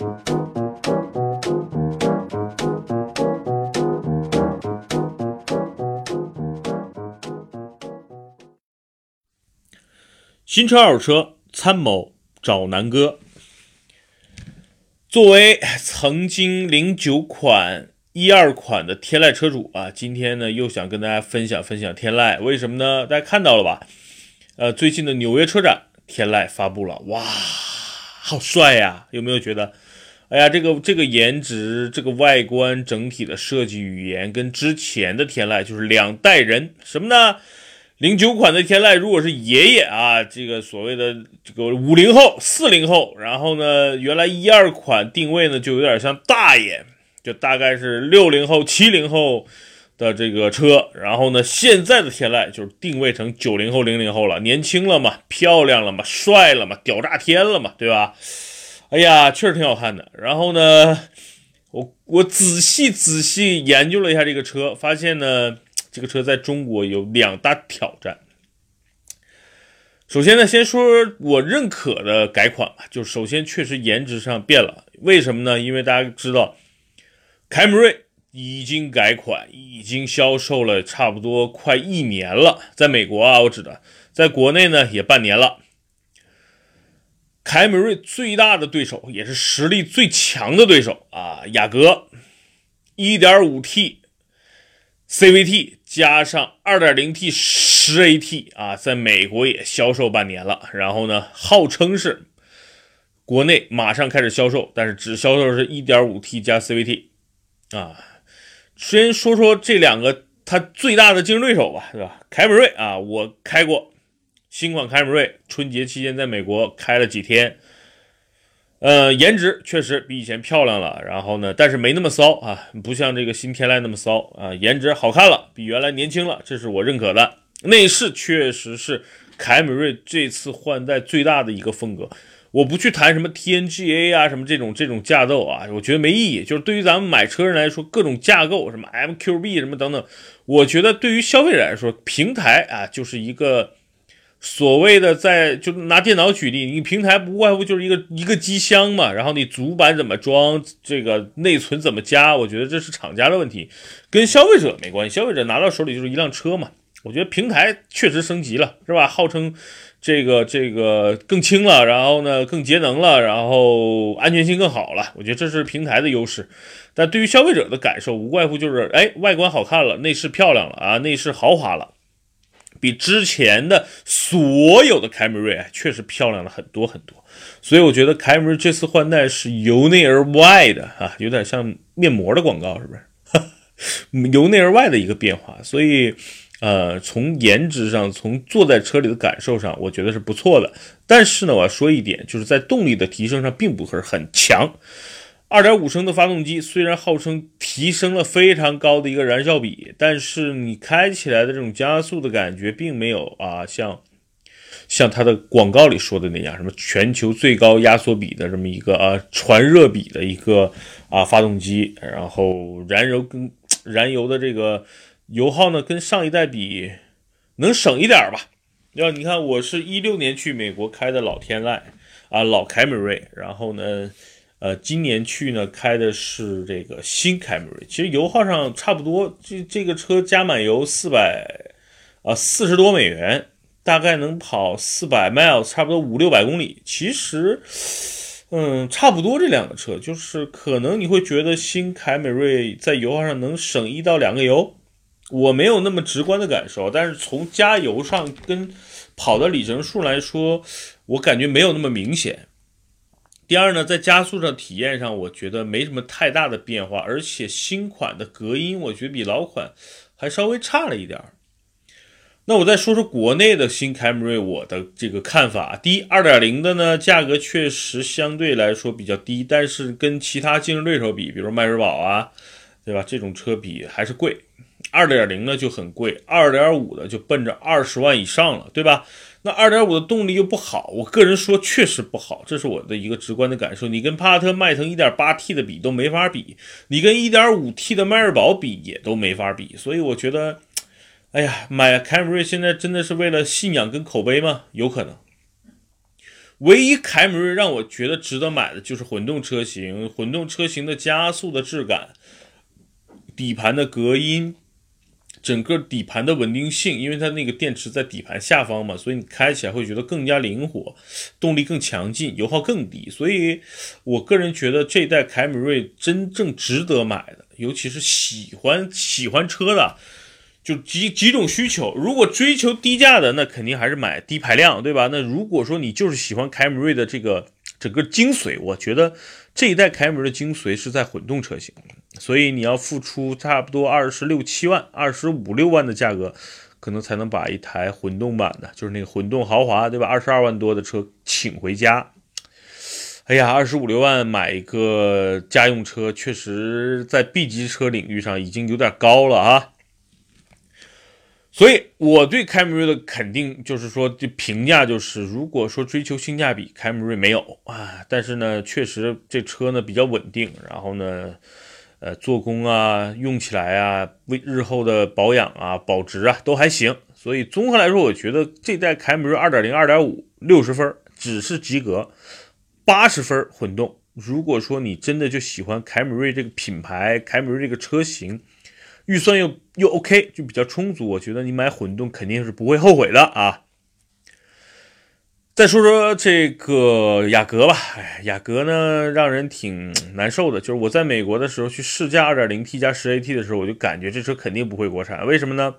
新车二手车参谋找南哥。作为曾经零九款、一二款的天籁车主啊，今天呢又想跟大家分享分享天籁。为什么呢？大家看到了吧？呃，最近的纽约车展，天籁发布了，哇，好帅呀！有没有觉得？哎呀，这个这个颜值，这个外观整体的设计语言，跟之前的天籁就是两代人。什么呢？零九款的天籁，如果是爷爷啊，这个所谓的这个五零后、四零后，然后呢，原来一二款定位呢就有点像大爷，就大概是六零后、七零后的这个车，然后呢，现在的天籁就是定位成九零后、零零后了，年轻了嘛，漂亮了嘛，帅了嘛，屌炸天了嘛，对吧？哎呀，确实挺好看的。然后呢，我我仔细仔细研究了一下这个车，发现呢。这个车在中国有两大挑战。首先呢，先说我认可的改款吧，就首先确实颜值上变了。为什么呢？因为大家知道，凯美瑞已经改款，已经销售了差不多快一年了，在美国啊，我指的，在国内呢也半年了。凯美瑞最大的对手，也是实力最强的对手啊，雅阁 1.5T。CVT 加上 2.0T 十 AT 啊，在美国也销售半年了。然后呢，号称是国内马上开始销售，但是只销售是 1.5T 加 CVT 啊。先说说这两个它最大的竞争对手吧，对吧？凯美瑞啊，我开过新款凯美瑞，春节期间在美国开了几天。呃，颜值确实比以前漂亮了，然后呢，但是没那么骚啊，不像这个新天籁那么骚啊，颜值好看了，比原来年轻了，这是我认可的。内饰确实是凯美瑞这次换代最大的一个风格。我不去谈什么 TNGA 啊，什么这种这种架构啊，我觉得没意义。就是对于咱们买车人来说，各种架构，什么 MQB 什么等等，我觉得对于消费者来说，平台啊就是一个。所谓的在就拿电脑举例，你平台不外乎就是一个一个机箱嘛，然后你主板怎么装，这个内存怎么加，我觉得这是厂家的问题，跟消费者没关系。消费者拿到手里就是一辆车嘛。我觉得平台确实升级了，是吧？号称这个这个更轻了，然后呢更节能了，然后安全性更好了。我觉得这是平台的优势。但对于消费者的感受，无外乎就是哎，外观好看了，内饰漂亮了啊，内饰豪华了。比之前的所有的凯美瑞啊确实漂亮了很多很多，所以我觉得凯美瑞这次换代是由内而外的啊，有点像面膜的广告，是不是？由内而外的一个变化，所以呃，从颜值上，从坐在车里的感受上，我觉得是不错的。但是呢，我要说一点，就是在动力的提升上，并不是很强。二点五升的发动机虽然号称提升了非常高的一个燃烧比，但是你开起来的这种加速的感觉并没有啊，像像它的广告里说的那样，什么全球最高压缩比的这么一个啊传热比的一个啊发动机，然后燃油跟燃油的这个油耗呢，跟上一代比能省一点吧？要你看，我是一六年去美国开的老天籁啊，老凯美瑞，然后呢。呃，今年去呢开的是这个新凯美瑞，其实油耗上差不多，这这个车加满油四百啊四十多美元，大概能跑四百 miles，差不多五六百公里。其实，嗯，差不多这两个车，就是可能你会觉得新凯美瑞在油耗上能省一到两个油，我没有那么直观的感受，但是从加油上跟跑的里程数来说，我感觉没有那么明显。第二呢，在加速上体验上，我觉得没什么太大的变化，而且新款的隔音，我觉得比老款还稍微差了一点儿。那我再说说国内的新凯美瑞，我的这个看法。第一，二点零的呢，价格确实相对来说比较低，但是跟其他竞争对手比，比如迈锐宝啊，对吧？这种车比还是贵。二点零呢就很贵，二点五的就奔着二十万以上了，对吧？那二点五的动力又不好，我个人说确实不好，这是我的一个直观的感受。你跟帕萨特、迈腾一点八 T 的比都没法比，你跟一点五 T 的迈锐宝比也都没法比。所以我觉得，哎呀，买凯美瑞现在真的是为了信仰跟口碑吗？有可能。唯一凯美瑞让我觉得值得买的就是混动车型，混动车型的加速的质感，底盘的隔音。整个底盘的稳定性，因为它那个电池在底盘下方嘛，所以你开起来会觉得更加灵活，动力更强劲，油耗更低。所以我个人觉得这代凯美瑞真正值得买的，尤其是喜欢喜欢车的，就几几种需求。如果追求低价的，那肯定还是买低排量，对吧？那如果说你就是喜欢凯美瑞的这个整个精髓，我觉得这一代凯美瑞的精髓是在混动车型。所以你要付出差不多二十六七万、二十五六万的价格，可能才能把一台混动版的，就是那个混动豪华，对吧？二十二万多的车请回家。哎呀，二十五六万买一个家用车，确实在 B 级车领域上已经有点高了啊。所以我对凯美瑞的肯定就是说，这评价就是，如果说追求性价比，凯美瑞没有啊。但是呢，确实这车呢比较稳定，然后呢。呃，做工啊，用起来啊，为日后的保养啊、保值啊都还行，所以综合来说，我觉得这代凯美瑞2.0、2.5六十分只是及格，八十分混动。如果说你真的就喜欢凯美瑞这个品牌，凯美瑞这个车型，预算又又 OK，就比较充足，我觉得你买混动肯定是不会后悔的啊。再说说这个雅阁吧，哎，雅阁呢让人挺难受的。就是我在美国的时候去试驾 2.0T 加 10AT 的时候，我就感觉这车肯定不会国产。为什么呢？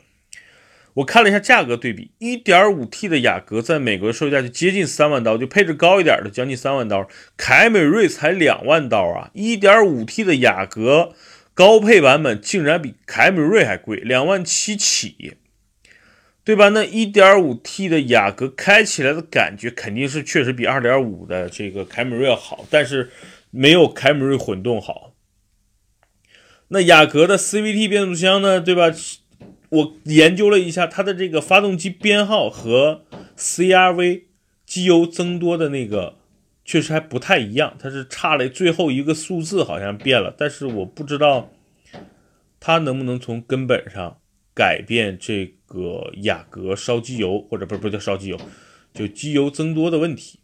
我看了一下价格对比，1.5T 的雅阁在美国的售价就接近三万刀，就配置高一点的将近三万刀，凯美瑞才两万刀啊！1.5T 的雅阁高配版本竟然比凯美瑞还贵，两万七起。对吧？那 1.5T 的雅阁开起来的感觉肯定是确实比2.5的这个凯美瑞要好，但是没有凯美瑞混动好。那雅阁的 CVT 变速箱呢？对吧？我研究了一下，它的这个发动机编号和 CRV 机油增多的那个确实还不太一样，它是差了最后一个数字好像变了，但是我不知道它能不能从根本上改变这。个雅阁烧机油，或者不是不叫烧机油，就机油增多的问题。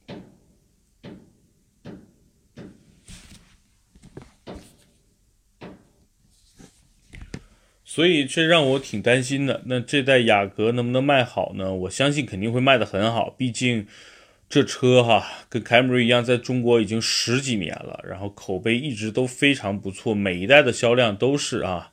所以这让我挺担心的。那这代雅阁能不能卖好呢？我相信肯定会卖的很好，毕竟这车哈跟凯美瑞一样，在中国已经十几年了，然后口碑一直都非常不错，每一代的销量都是啊。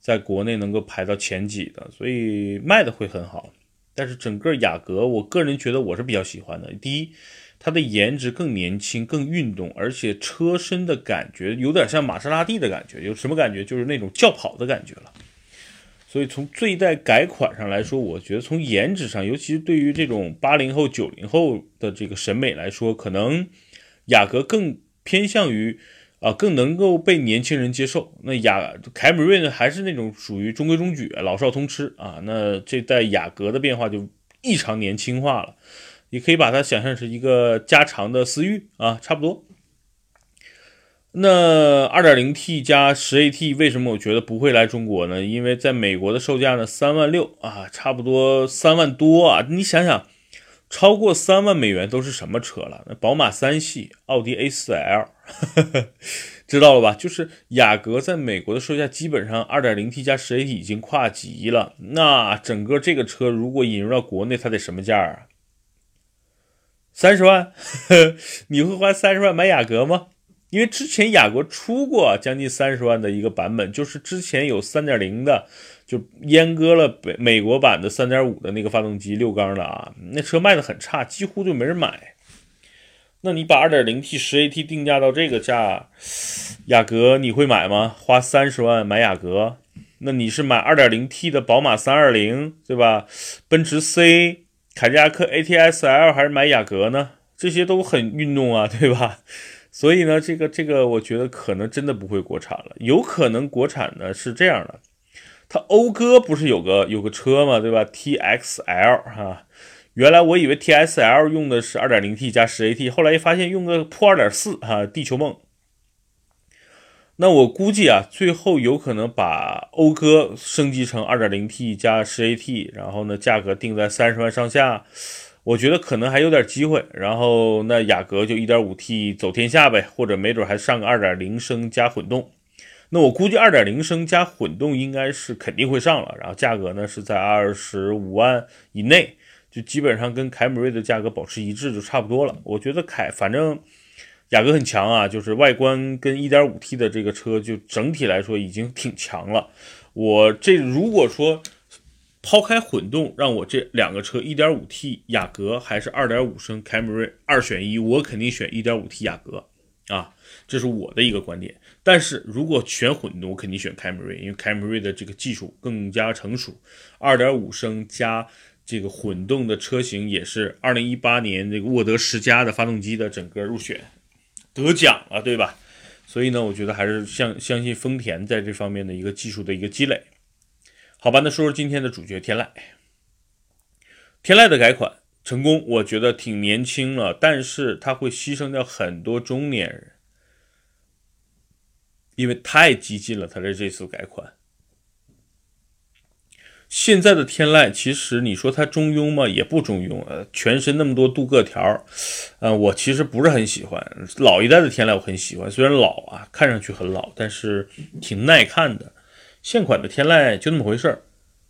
在国内能够排到前几的，所以卖的会很好。但是整个雅阁，我个人觉得我是比较喜欢的。第一，它的颜值更年轻、更运动，而且车身的感觉有点像玛莎拉蒂的感觉。有什么感觉？就是那种轿跑的感觉了。所以从这一代改款上来说，我觉得从颜值上，尤其是对于这种八零后、九零后的这个审美来说，可能雅阁更偏向于。啊，更能够被年轻人接受。那雅凯美瑞呢，还是那种属于中规中矩、老少通吃啊。那这代雅阁的变化就异常年轻化了，你可以把它想象成一个加长的思域啊，差不多。那 2.0T 加 10AT 为什么我觉得不会来中国呢？因为在美国的售价呢，三万六啊，差不多三万多啊。你想想。超过三万美元都是什么车了？那宝马三系、奥迪 A4L，知道了吧？就是雅阁在美国的售价基本上 2.0T 加 10AT 已经跨级了。那整个这个车如果引入到国内，它得什么价啊？三十万？你会花三十万买雅阁吗？因为之前雅阁出过将近三十万的一个版本，就是之前有3.0的。就阉割了北美国版的三点五的那个发动机六缸的啊，那车卖的很差，几乎就没人买。那你把二点零 T 十 AT 定价到这个价，雅阁你会买吗？花三十万买雅阁，那你是买二点零 T 的宝马三二零对吧？奔驰 C、凯迪拉克 ATS-L 还是买雅阁呢？这些都很运动啊，对吧？所以呢，这个这个我觉得可能真的不会国产了，有可能国产呢是这样的。它讴歌不是有个有个车吗？对吧？T X L 哈，原来我以为 T S L 用的是 2.0T 加 10AT，后来一发现用个破2.4哈，地球梦。那我估计啊，最后有可能把讴歌升级成 2.0T 加 10AT，然后呢，价格定在三十万上下。我觉得可能还有点机会。然后那雅阁就 1.5T 走天下呗，或者没准还上个2.0升加混动。那我估计2.0升加混动应该是肯定会上了，然后价格呢是在二十五万以内，就基本上跟凯美瑞的价格保持一致就差不多了。我觉得凯反正。雅阁很强啊，就是外观跟 1.5T 的这个车就整体来说已经挺强了。我这如果说抛开混动，让我这两个车 1.5T 雅阁还是2.5升凯美瑞二选一，我肯定选 1.5T 雅阁啊，这是我的一个观点。但是如果选混动，我肯定选凯美瑞，因为凯美瑞的这个技术更加成熟，2.5升加这个混动的车型也是2018年这个沃德十佳的发动机的整个入选。得奖了，对吧？所以呢，我觉得还是相相信丰田在这方面的一个技术的一个积累。好吧，那说说今天的主角天籁。天籁的改款成功，我觉得挺年轻了，但是它会牺牲掉很多中年人，因为太激进了。它的这次改款。现在的天籁，其实你说它中庸吗？也不中庸。呃，全身那么多镀铬条，呃，我其实不是很喜欢。老一代的天籁我很喜欢，虽然老啊，看上去很老，但是挺耐看的。现款的天籁就那么回事儿。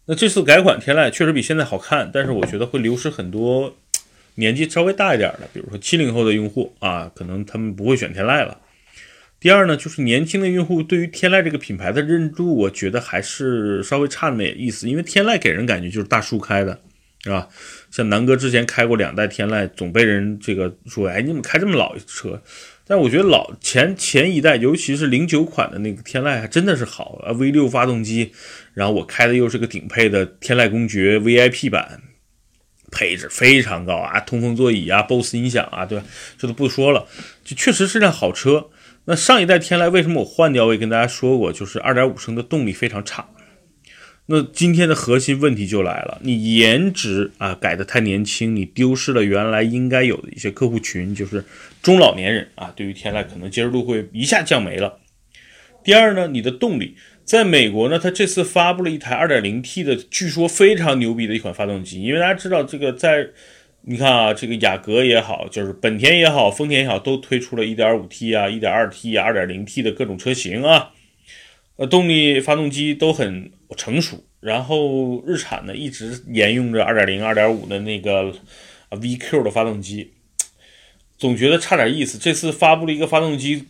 那这次改款天籁确实比现在好看，但是我觉得会流失很多年纪稍微大一点的，比如说七零后的用户啊，可能他们不会选天籁了。第二呢，就是年轻的用户对于天籁这个品牌的认知，我觉得还是稍微差那么点意思。因为天籁给人感觉就是大叔开的，是吧？像南哥之前开过两代天籁，总被人这个说，哎，你怎么开这么老一车？但我觉得老前前一代，尤其是零九款的那个天籁，还真的是好啊，V 六发动机，然后我开的又是个顶配的天籁公爵 VIP 版，配置非常高啊，通风座椅啊，BOSS 音响啊，对吧？这都不说了，就确实是辆好车。那上一代天籁为什么我换掉？我也跟大家说过，就是2.5升的动力非常差。那今天的核心问题就来了，你颜值啊改的太年轻，你丢失了原来应该有的一些客户群，就是中老年人啊，对于天籁可能接受度会一下降没了。第二呢，你的动力，在美国呢，它这次发布了一台 2.0T 的，据说非常牛逼的一款发动机，因为大家知道这个在。你看啊，这个雅阁也好，就是本田也好，丰田也好，都推出了 1.5T 啊、1.2T 啊、2.0T 的各种车型啊。呃，动力发动机都很成熟，然后日产呢一直沿用着2.0、2.5的那个 VQ 的发动机，总觉得差点意思。这次发布了一个发动机。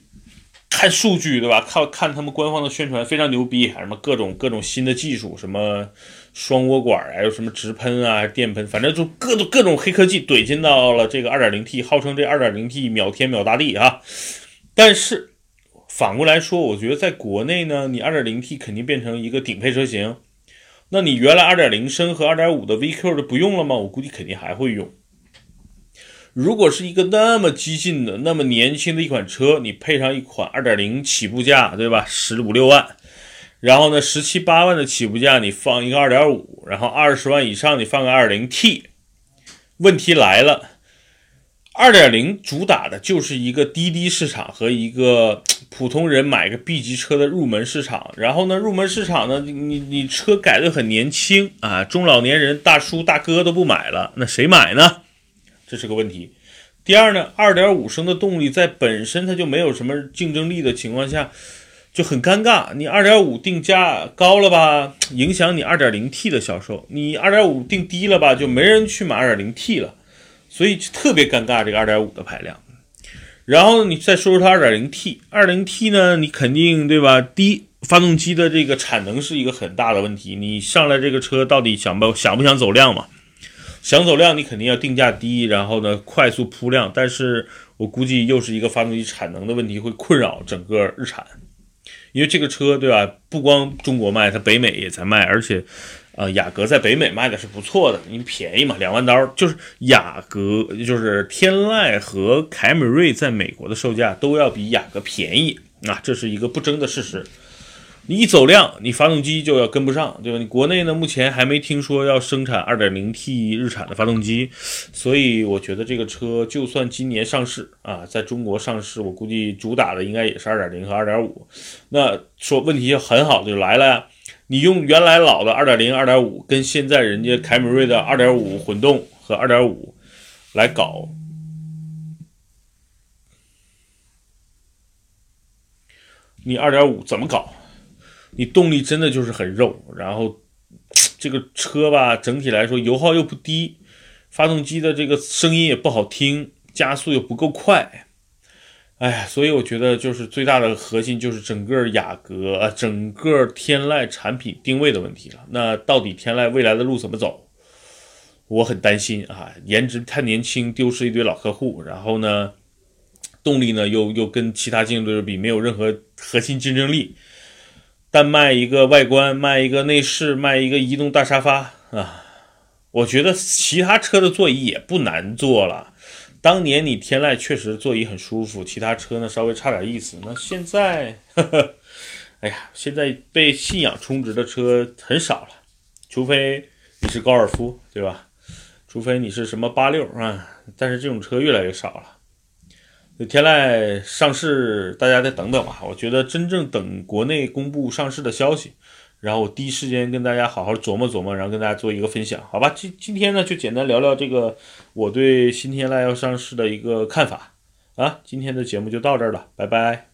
看数据对吧？靠看他们官方的宣传非常牛逼，什么各种各种新的技术，什么双涡管啊，有什么直喷啊、电喷，反正就各种各种黑科技怼进到了这个 2.0T，号称这 2.0T 秒天秒大地啊。但是反过来说，我觉得在国内呢，你 2.0T 肯定变成一个顶配车型，那你原来2.0升和2.5的 VQ 的不用了吗？我估计肯定还会用。如果是一个那么激进的、那么年轻的一款车，你配上一款2.0起步价，对吧？十五六万，然后呢，十七八万的起步价，你放一个2.5，然后二十万以上你放个 2.0T。问题来了，2.0主打的就是一个滴滴市场和一个 普通人买个 B 级车的入门市场。然后呢，入门市场呢，你你车改的很年轻啊，中老年人、大叔大哥都不买了，那谁买呢？这是个问题。第二呢，二点五升的动力在本身它就没有什么竞争力的情况下，就很尴尬。你二点五定价高了吧，影响你二点零 T 的销售；你二点五定低了吧，就没人去买二点零 T 了，所以特别尴尬。这个二点五的排量。然后你再说说它二点零 T，二零 T 呢，你肯定对吧？低发动机的这个产能是一个很大的问题。你上来这个车到底想不想不想走量嘛？想走量，你肯定要定价低，然后呢快速铺量。但是我估计又是一个发动机产能的问题，会困扰整个日产。因为这个车，对吧？不光中国卖，它北美也在卖，而且，呃，雅阁在北美卖的是不错的，因为便宜嘛，两万刀。就是雅阁，就是天籁和凯美瑞在美国的售价都要比雅阁便宜啊，这是一个不争的事实。你一走量，你发动机就要跟不上，对吧？你国内呢，目前还没听说要生产 2.0T 日产的发动机，所以我觉得这个车就算今年上市啊，在中国上市，我估计主打的应该也是2.0和2.5。那说问题就很好的就来了呀，你用原来老的2.0、2.5跟现在人家凯美瑞的2.5混动和2.5，来搞。你二点五怎么搞？你动力真的就是很肉，然后这个车吧，整体来说油耗又不低，发动机的这个声音也不好听，加速又不够快。哎呀，所以我觉得就是最大的核心就是整个雅阁啊，整个天籁产品定位的问题了。那到底天籁未来的路怎么走？我很担心啊，颜值太年轻，丢失一堆老客户，然后呢？动力呢，又又跟其他竞争对手比没有任何核心竞争力，单卖一个外观，卖一个内饰，卖一个移动大沙发啊！我觉得其他车的座椅也不难坐了。当年你天籁确实座椅很舒服，其他车呢稍微差点意思。那现在，呵呵，哎呀，现在被信仰充值的车很少了，除非你是高尔夫，对吧？除非你是什么八六啊，但是这种车越来越少了。天籁上市，大家再等等吧。我觉得真正等国内公布上市的消息，然后我第一时间跟大家好好琢磨琢磨，然后跟大家做一个分享，好吧？今今天呢，就简单聊聊这个我对新天籁要上市的一个看法啊。今天的节目就到这儿了，拜拜。